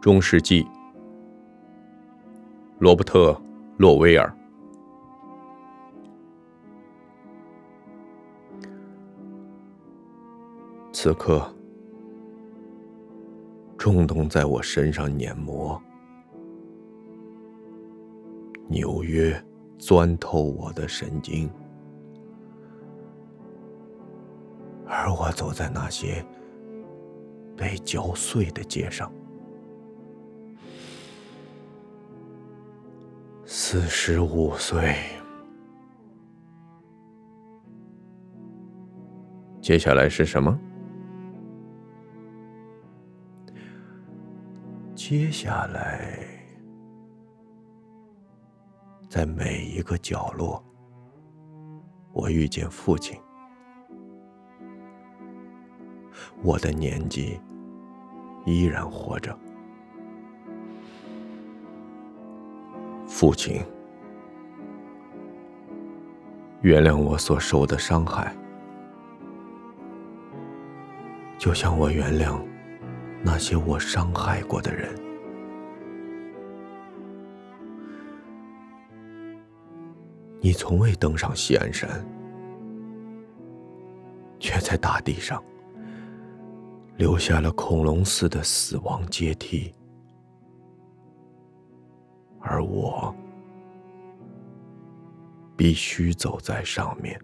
中世纪，罗伯特·洛威尔。此刻，冲动在我身上碾磨，纽约钻透我的神经，而我走在那些被嚼碎的街上。四十五岁，接下来是什么？接下来，在每一个角落，我遇见父亲。我的年纪依然活着。父亲，原谅我所受的伤害，就像我原谅那些我伤害过的人。你从未登上西安山，却在大地上留下了恐龙似的死亡阶梯。而我必须走在上面。